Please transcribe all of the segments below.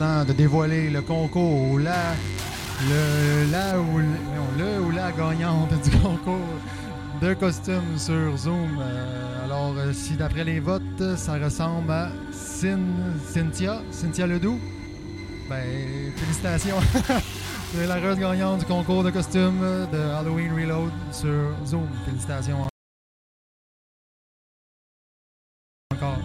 De dévoiler le concours, la, le, la ou, le ou la gagnante du concours de costumes sur Zoom. Euh, alors, euh, si d'après les votes, ça ressemble à Cyn- Cynthia, Cynthia Ledoux, ben, félicitations. La heureuse gagnante du concours de costumes de Halloween Reload sur Zoom. Félicitations encore.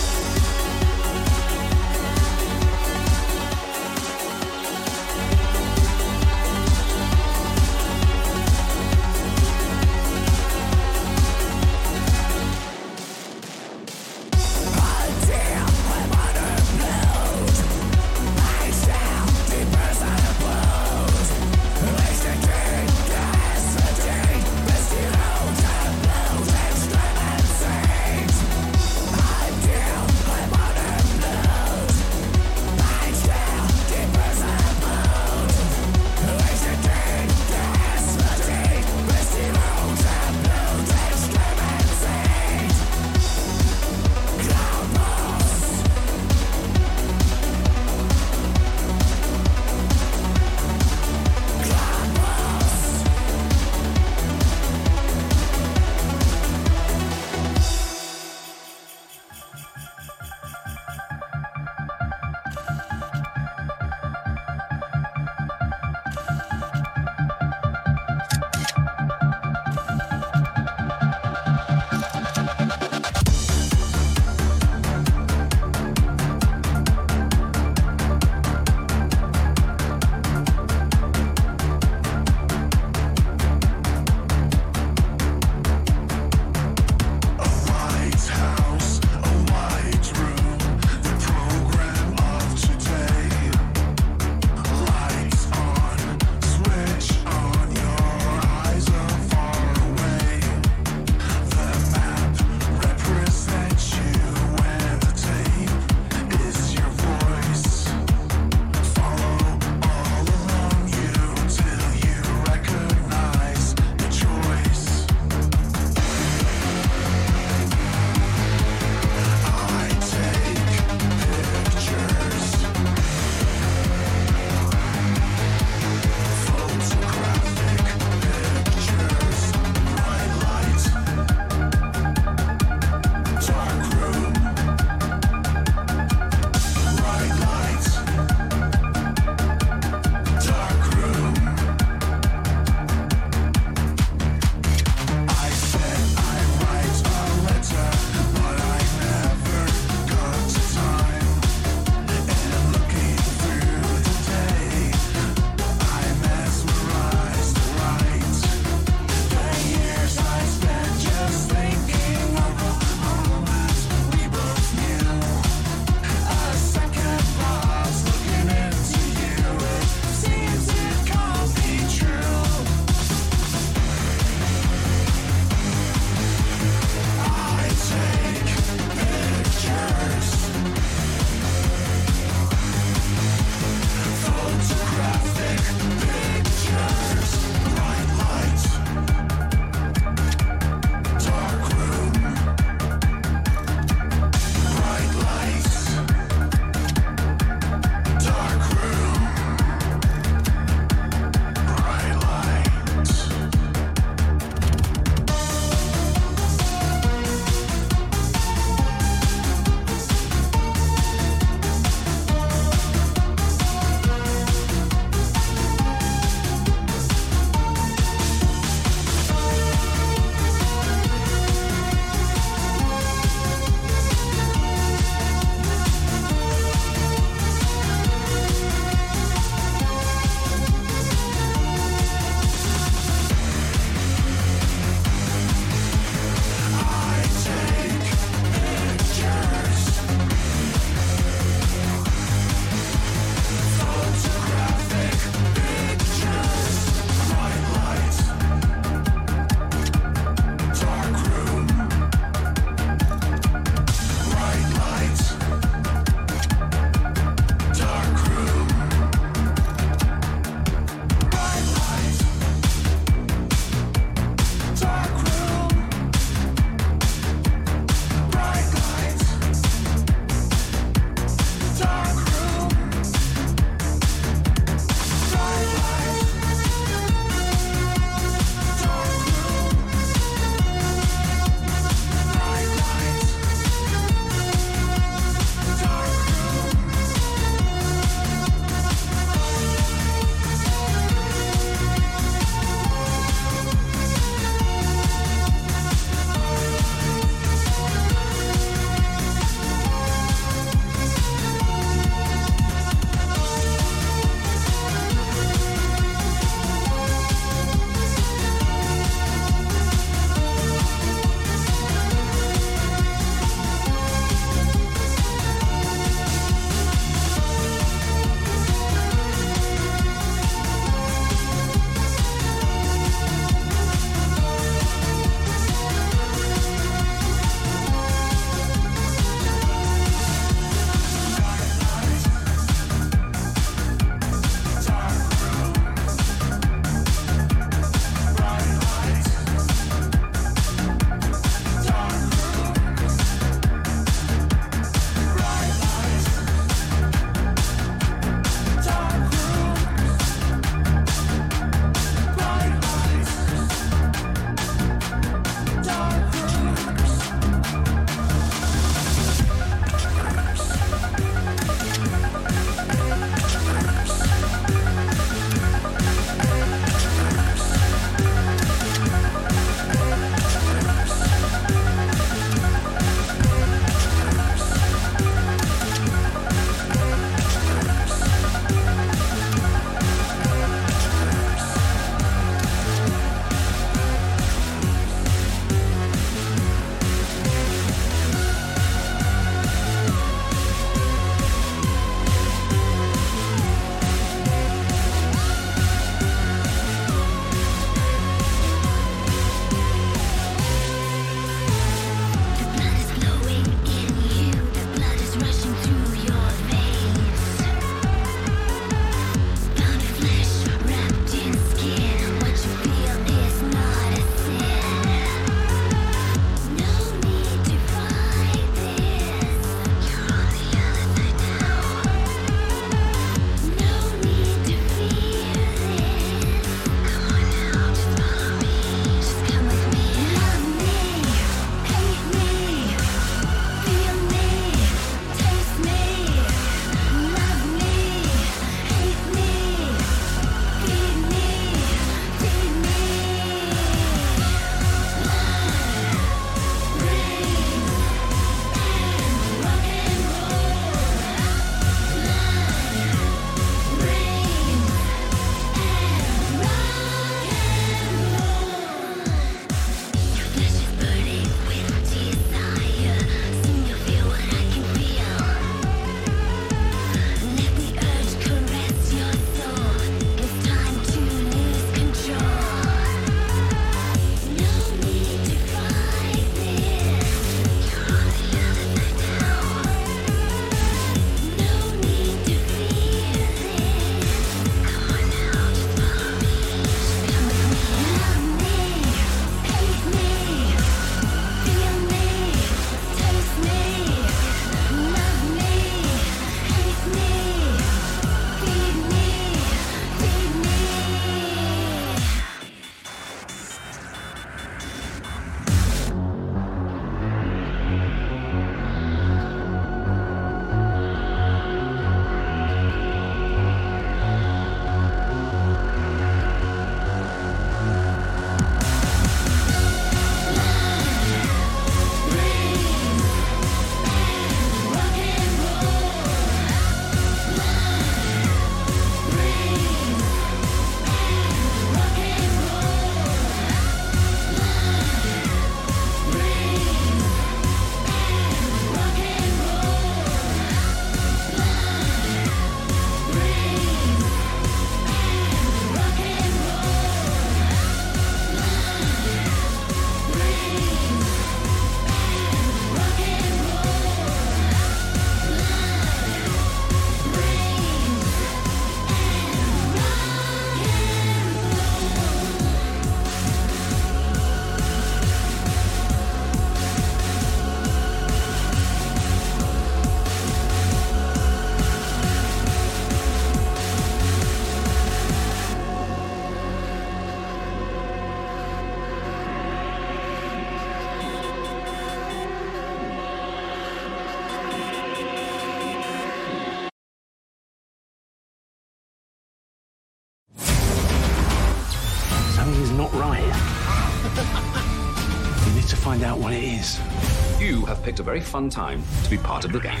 Have picked a very fun time to be part of the gang.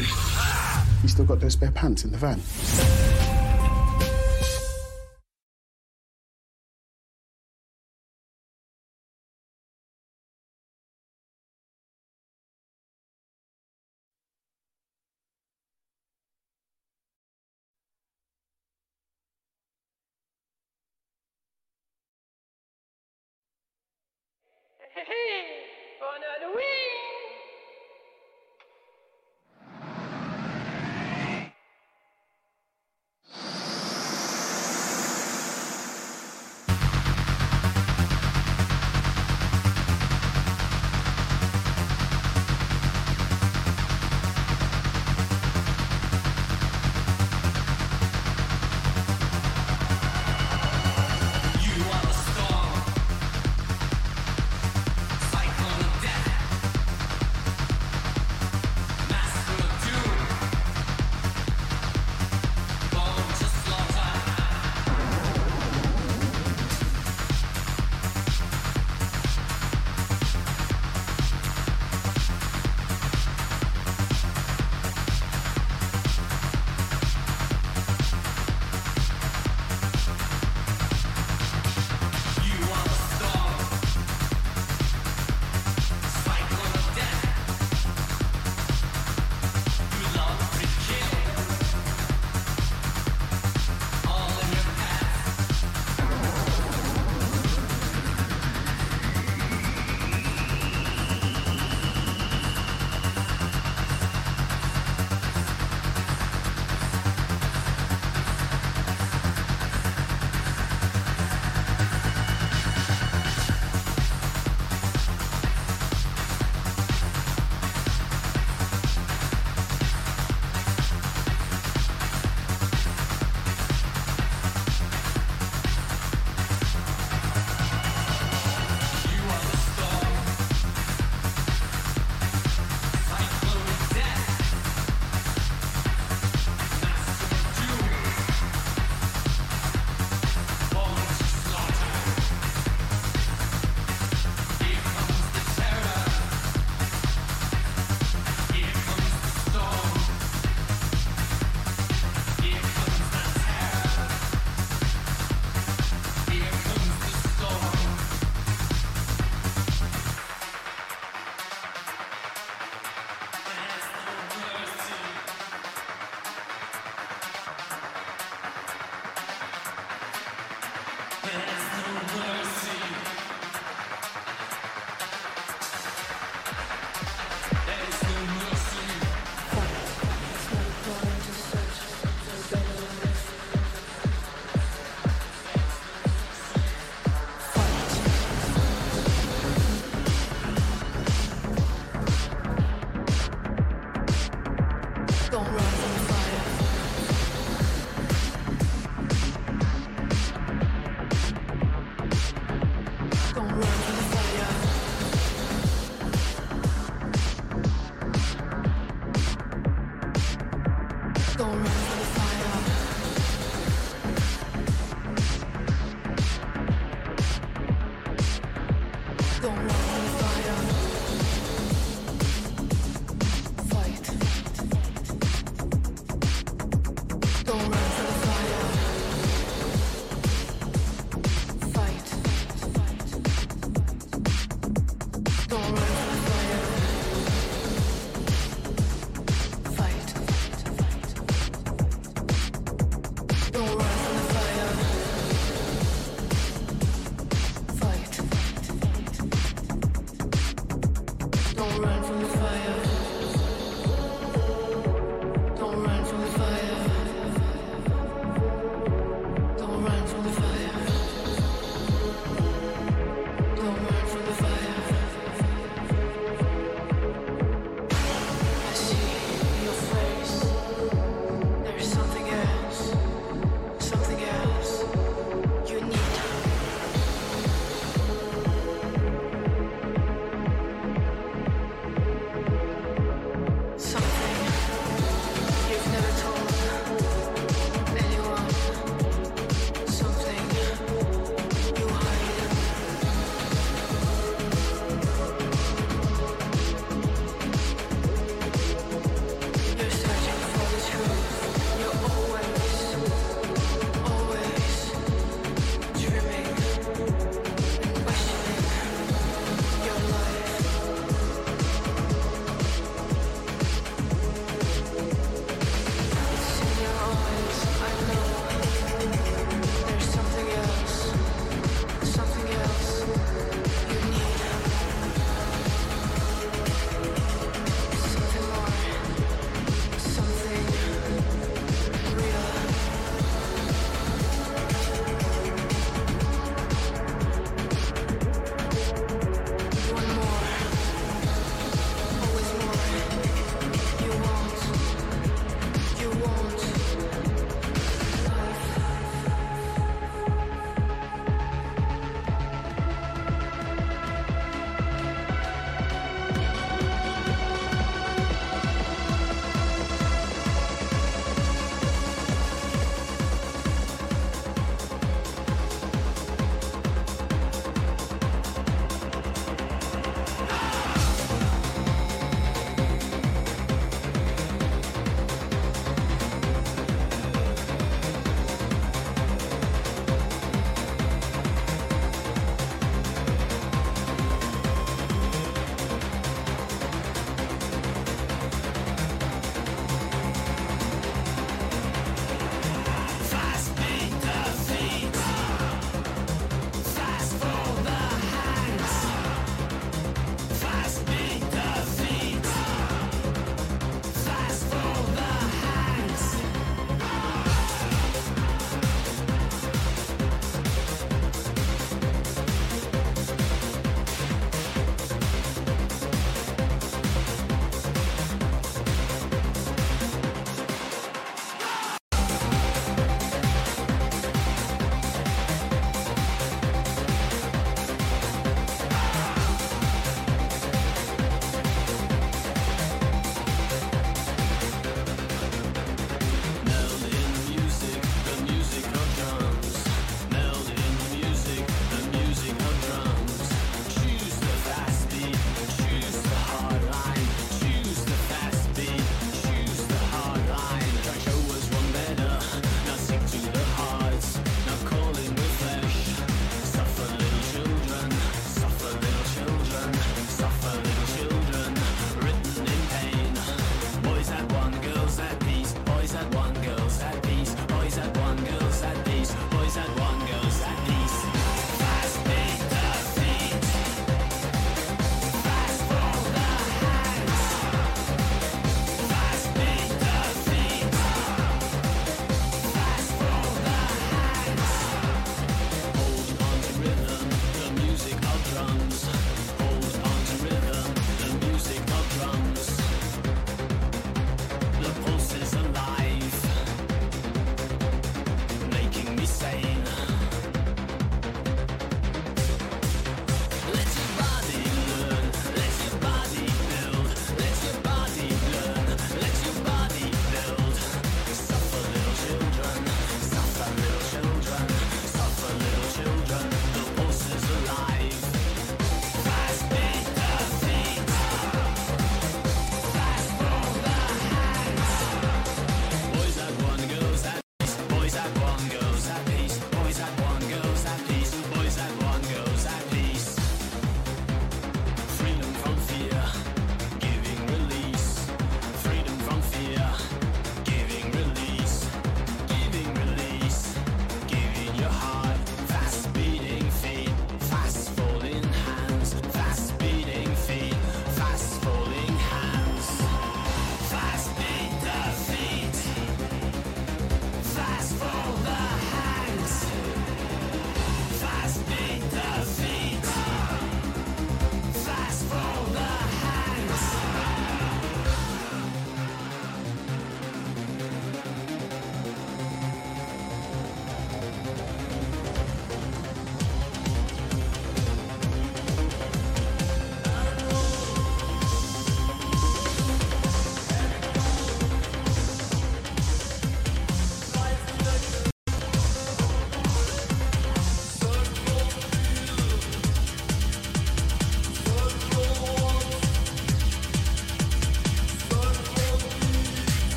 You still got those spare pants in the van? Hey, Bonne Halloween!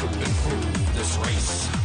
To improve this race.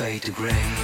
Fade to gray.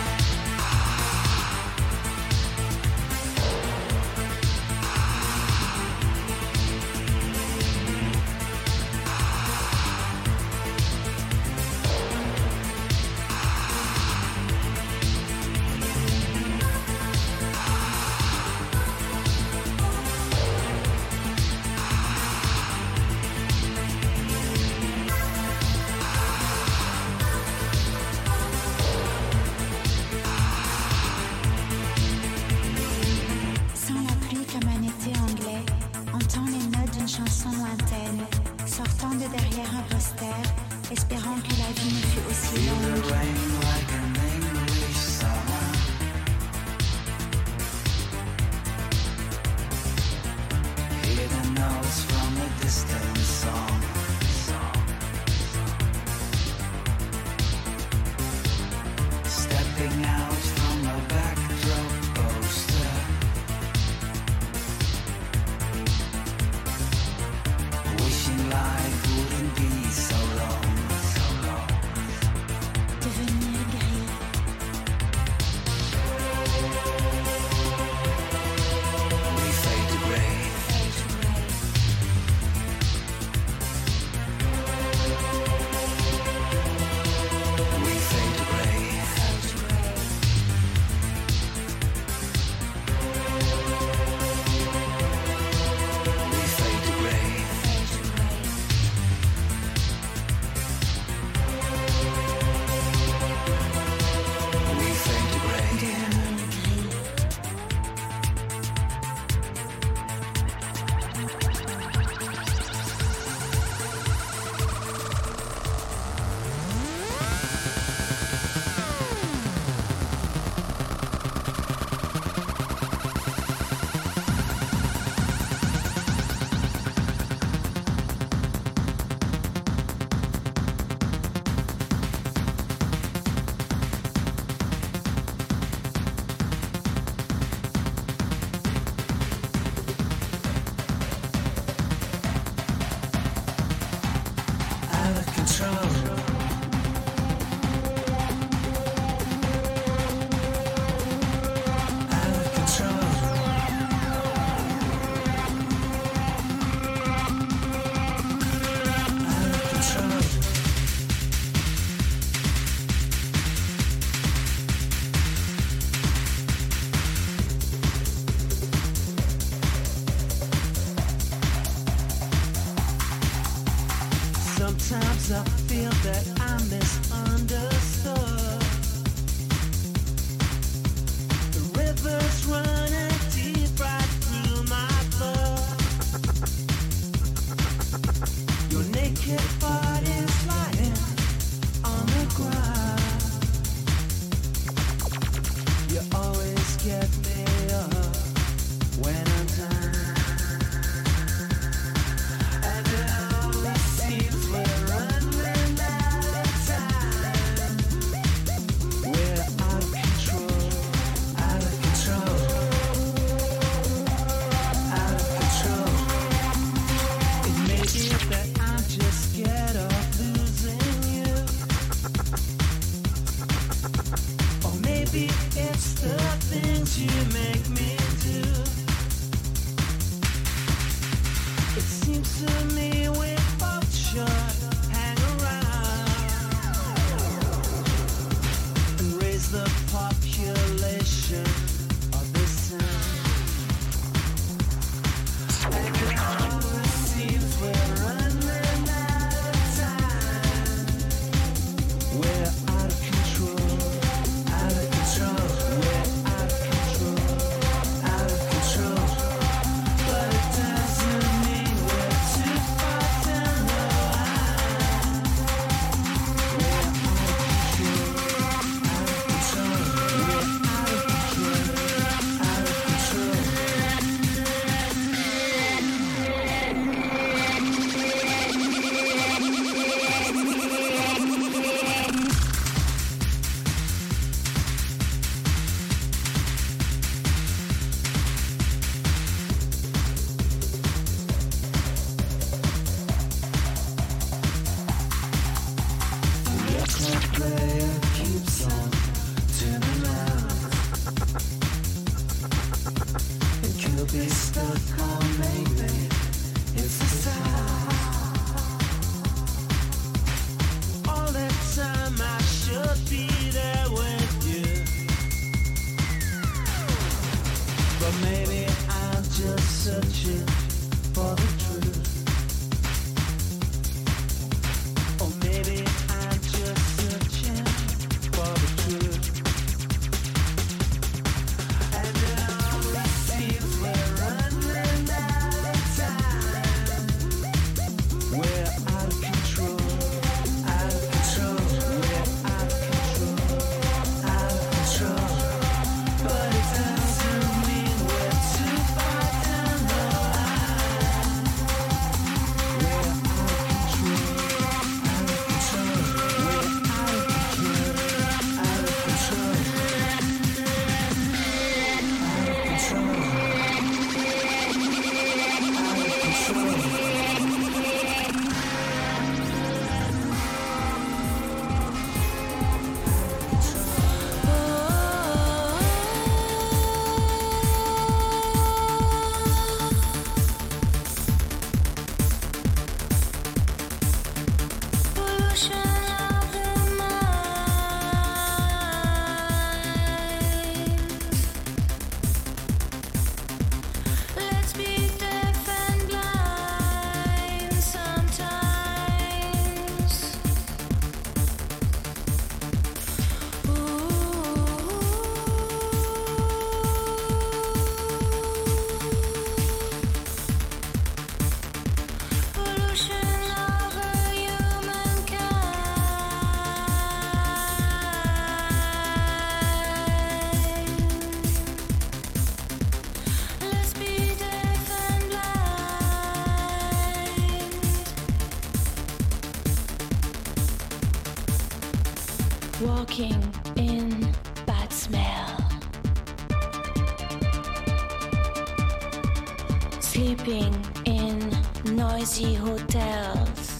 Noisy hotels.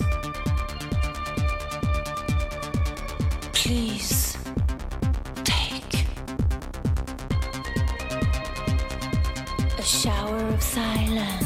Please take a shower of silence.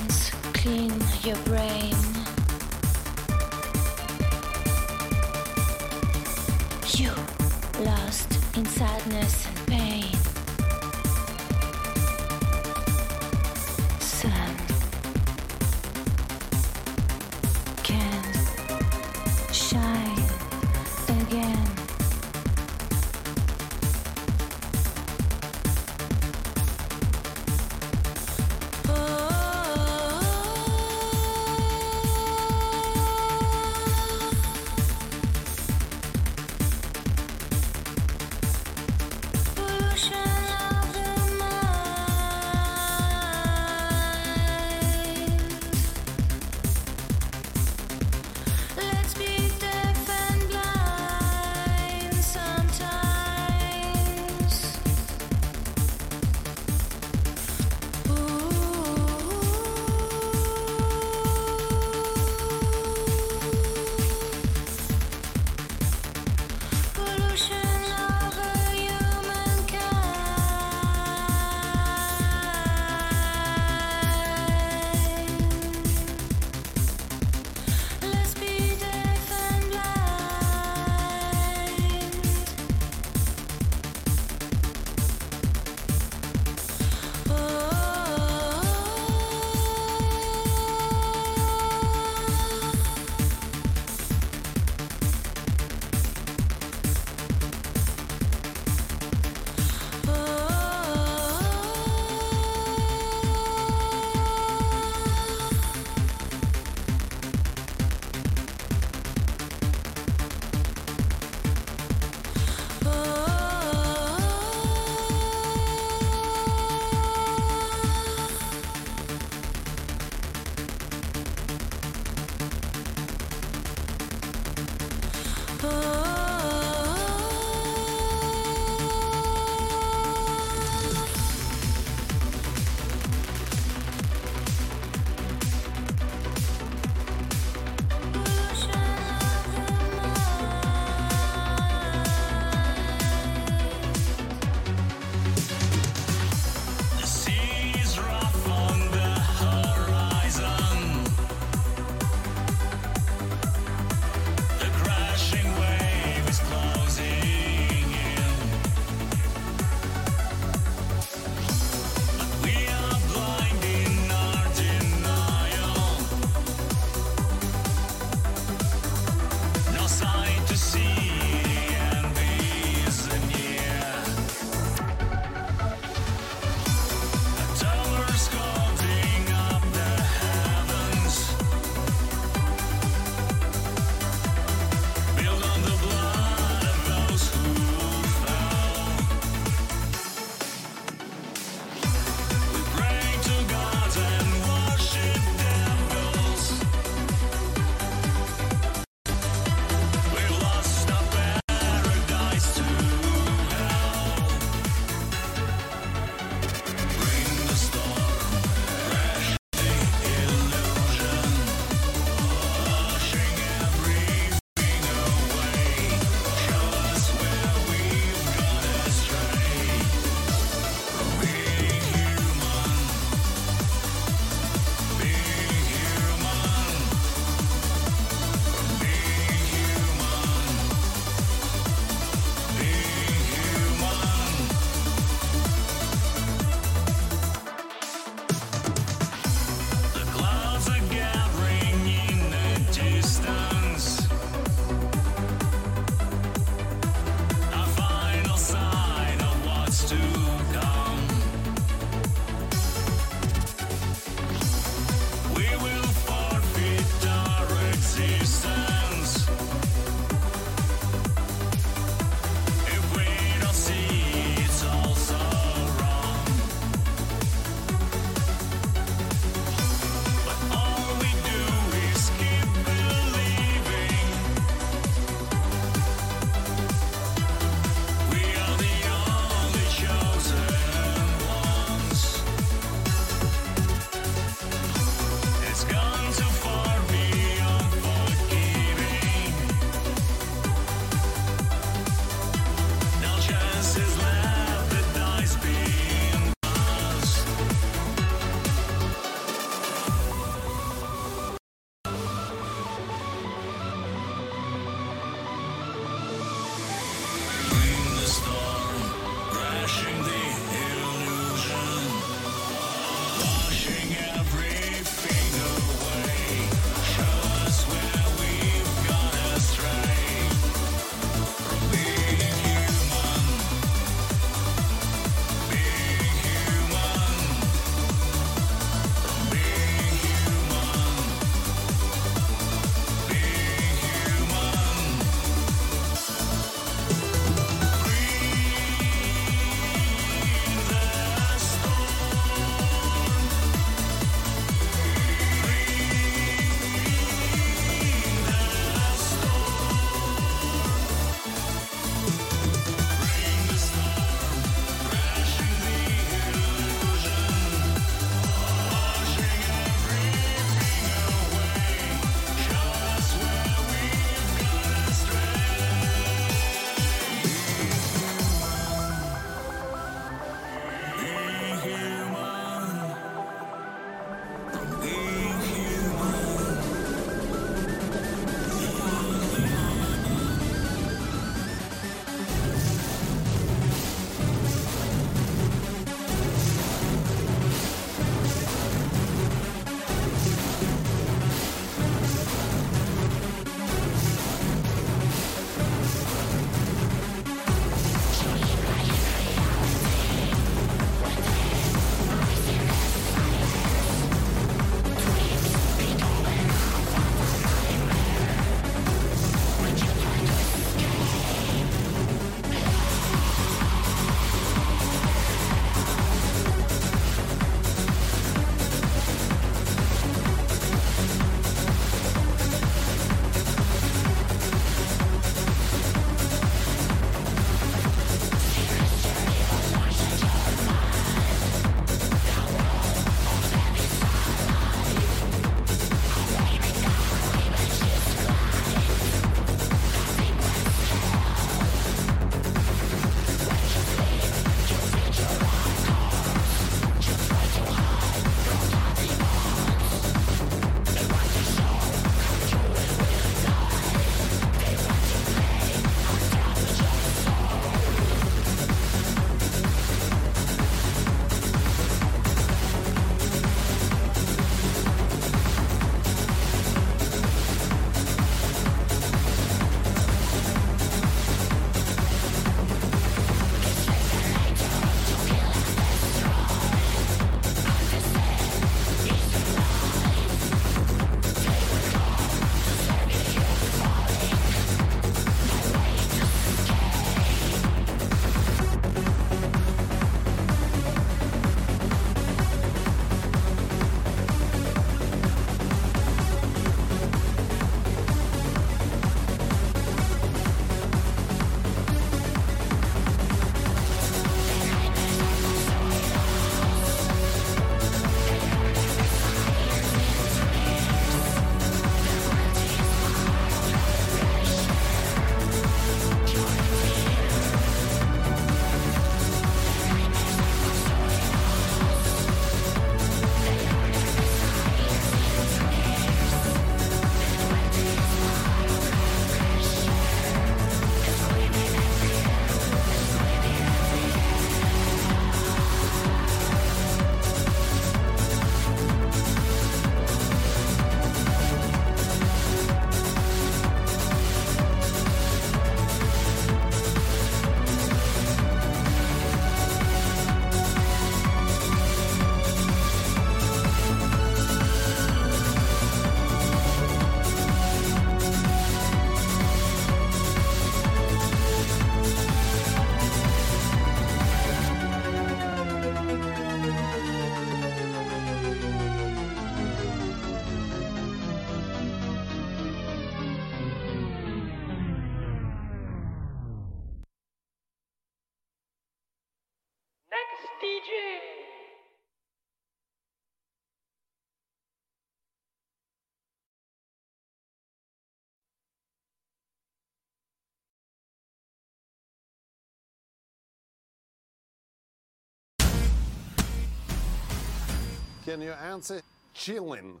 Can you answer chillin'?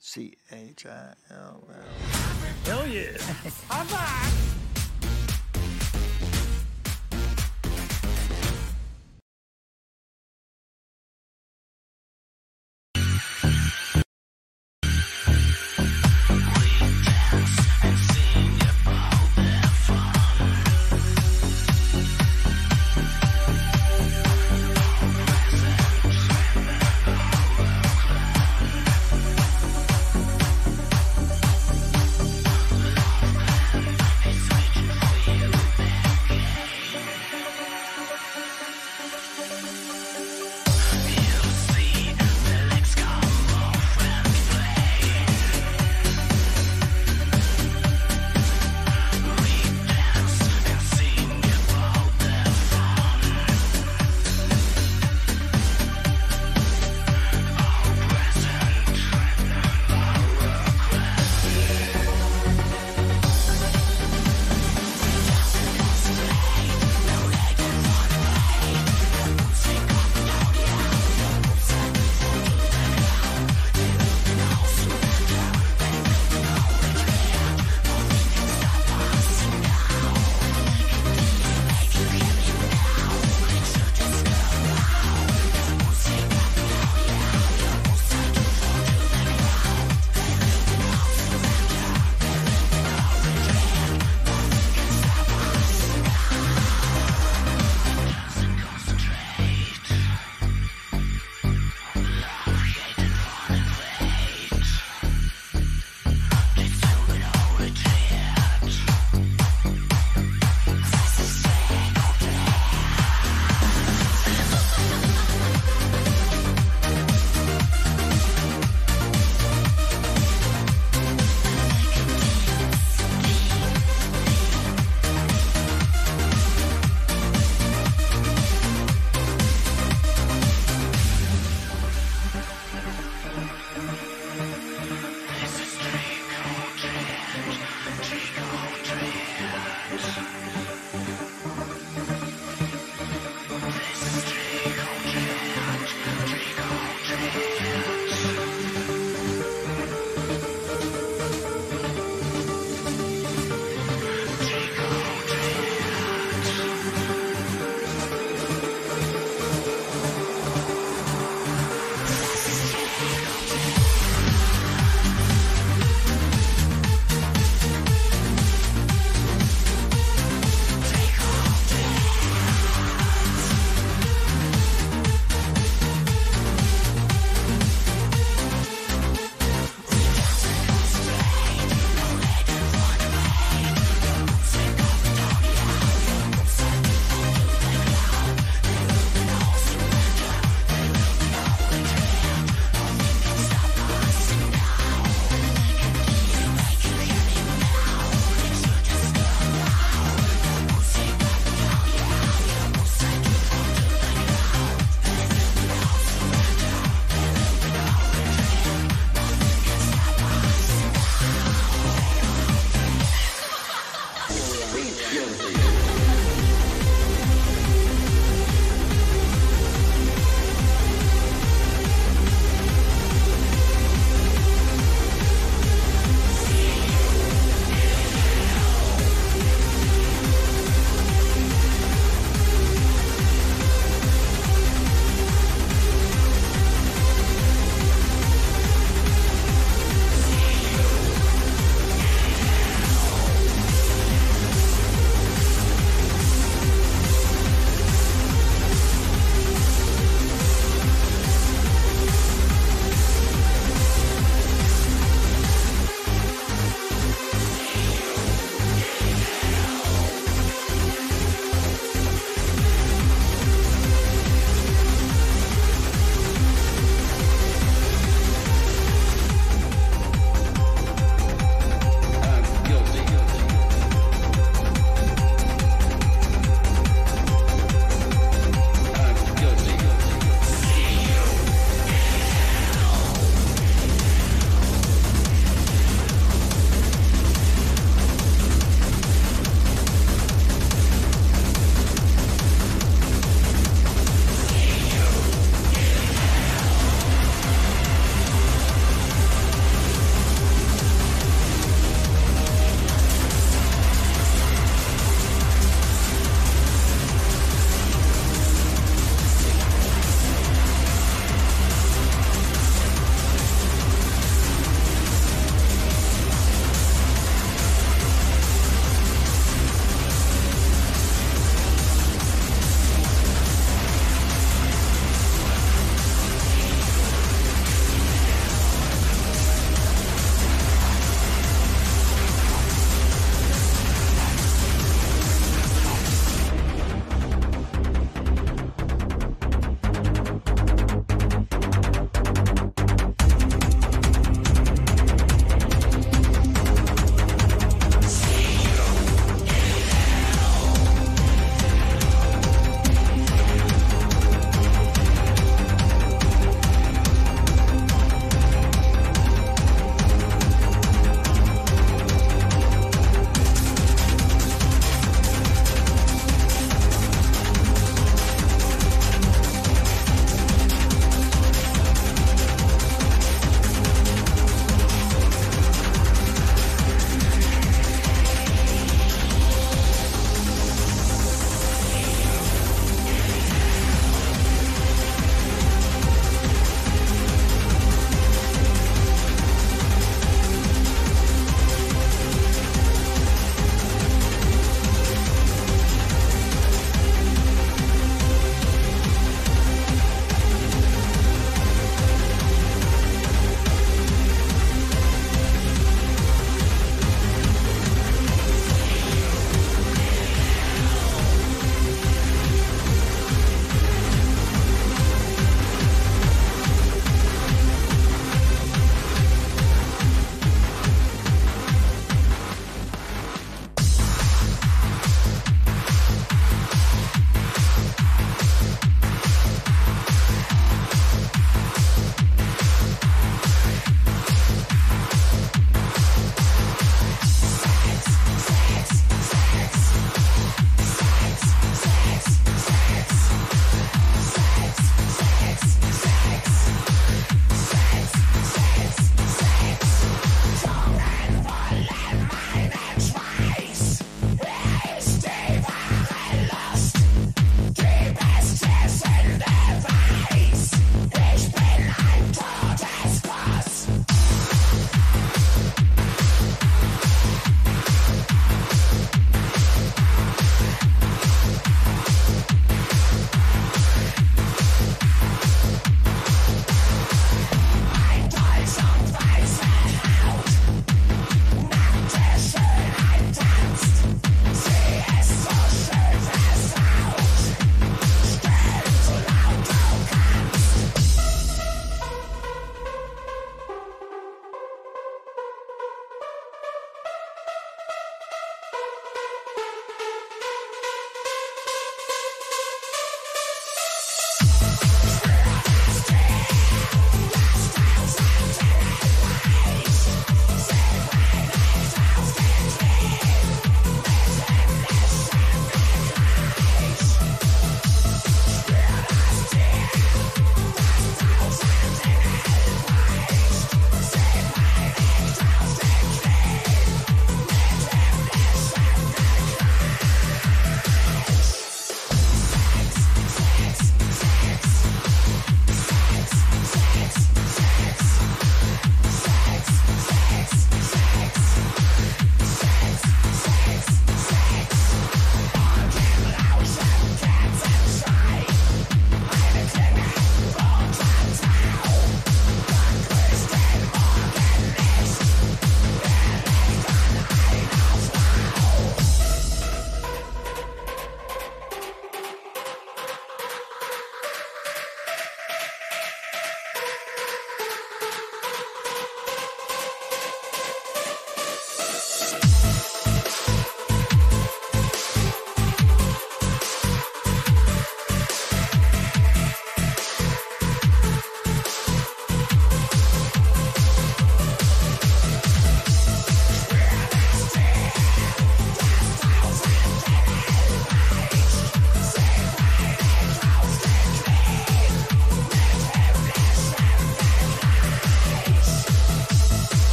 C H I L L. Hell yeah. High five.